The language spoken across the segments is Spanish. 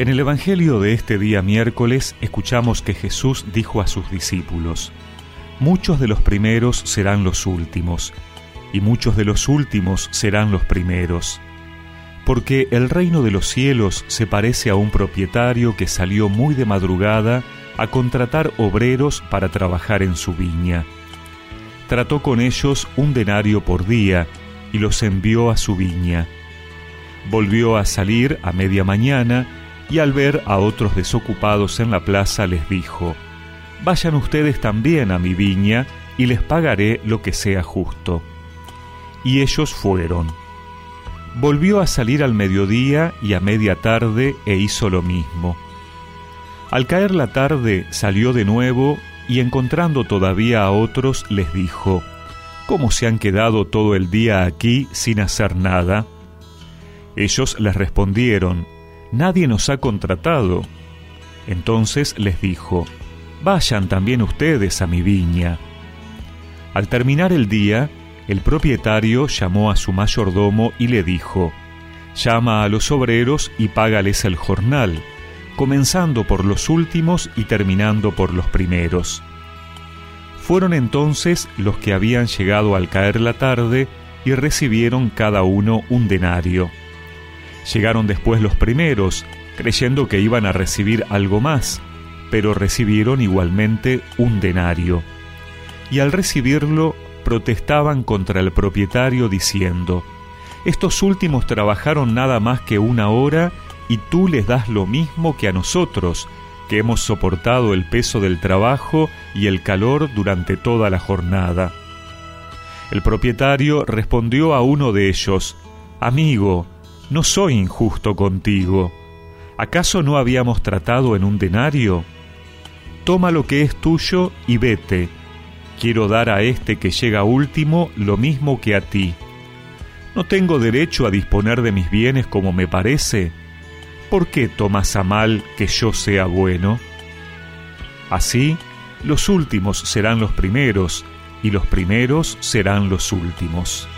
En el Evangelio de este día miércoles escuchamos que Jesús dijo a sus discípulos, Muchos de los primeros serán los últimos, y muchos de los últimos serán los primeros. Porque el reino de los cielos se parece a un propietario que salió muy de madrugada a contratar obreros para trabajar en su viña. Trató con ellos un denario por día y los envió a su viña. Volvió a salir a media mañana y al ver a otros desocupados en la plaza les dijo, Vayan ustedes también a mi viña y les pagaré lo que sea justo. Y ellos fueron. Volvió a salir al mediodía y a media tarde e hizo lo mismo. Al caer la tarde salió de nuevo y encontrando todavía a otros les dijo, ¿Cómo se han quedado todo el día aquí sin hacer nada? Ellos les respondieron, Nadie nos ha contratado. Entonces les dijo, Vayan también ustedes a mi viña. Al terminar el día, el propietario llamó a su mayordomo y le dijo, Llama a los obreros y págales el jornal, comenzando por los últimos y terminando por los primeros. Fueron entonces los que habían llegado al caer la tarde y recibieron cada uno un denario. Llegaron después los primeros, creyendo que iban a recibir algo más, pero recibieron igualmente un denario. Y al recibirlo protestaban contra el propietario diciendo, Estos últimos trabajaron nada más que una hora y tú les das lo mismo que a nosotros, que hemos soportado el peso del trabajo y el calor durante toda la jornada. El propietario respondió a uno de ellos, Amigo, no soy injusto contigo. ¿Acaso no habíamos tratado en un denario? Toma lo que es tuyo y vete. Quiero dar a este que llega último lo mismo que a ti. ¿No tengo derecho a disponer de mis bienes como me parece? ¿Por qué tomas a mal que yo sea bueno? Así, los últimos serán los primeros, y los primeros serán los últimos.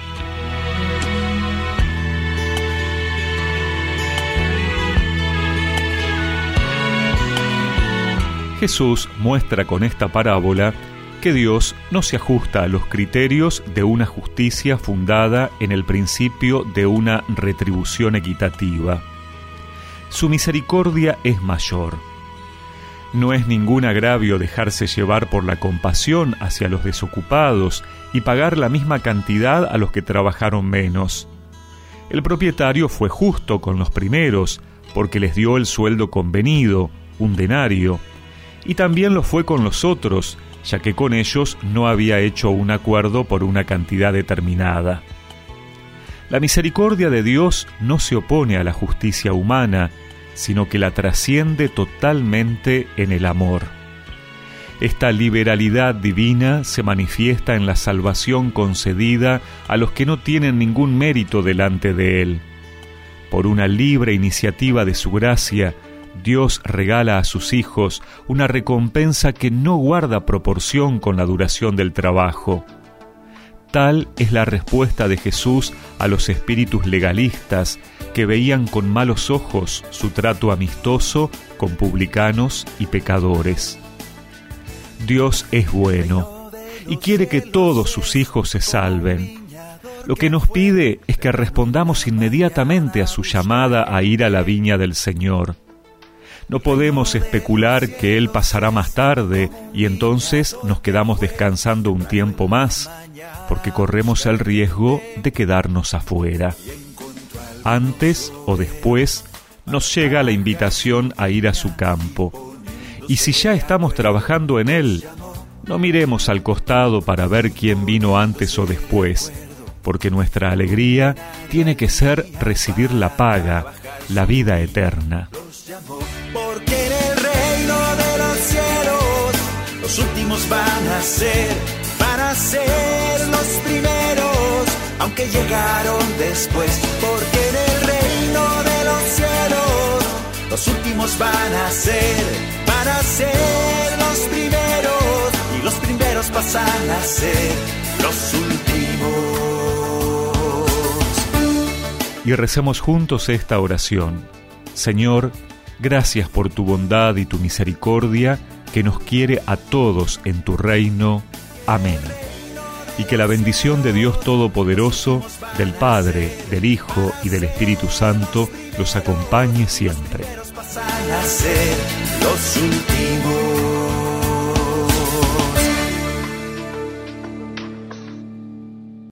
Jesús muestra con esta parábola que Dios no se ajusta a los criterios de una justicia fundada en el principio de una retribución equitativa. Su misericordia es mayor. No es ningún agravio dejarse llevar por la compasión hacia los desocupados y pagar la misma cantidad a los que trabajaron menos. El propietario fue justo con los primeros, porque les dio el sueldo convenido, un denario, y también lo fue con los otros, ya que con ellos no había hecho un acuerdo por una cantidad determinada. La misericordia de Dios no se opone a la justicia humana, sino que la trasciende totalmente en el amor. Esta liberalidad divina se manifiesta en la salvación concedida a los que no tienen ningún mérito delante de Él. Por una libre iniciativa de su gracia, Dios regala a sus hijos una recompensa que no guarda proporción con la duración del trabajo. Tal es la respuesta de Jesús a los espíritus legalistas que veían con malos ojos su trato amistoso con publicanos y pecadores. Dios es bueno y quiere que todos sus hijos se salven. Lo que nos pide es que respondamos inmediatamente a su llamada a ir a la viña del Señor. No podemos especular que Él pasará más tarde y entonces nos quedamos descansando un tiempo más, porque corremos el riesgo de quedarnos afuera. Antes o después nos llega la invitación a ir a su campo. Y si ya estamos trabajando en él, no miremos al costado para ver quién vino antes o después, porque nuestra alegría tiene que ser recibir la paga, la vida eterna. Últimos van a ser, van a ser los primeros, aunque llegaron después. Porque en el reino de los cielos los últimos van a ser, van a ser los primeros y los primeros pasan a ser los últimos. Y recemos juntos esta oración. Señor, Gracias por tu bondad y tu misericordia que nos quiere a todos en tu reino. Amén. Y que la bendición de Dios Todopoderoso, del Padre, del Hijo y del Espíritu Santo los acompañe siempre. Los últimos.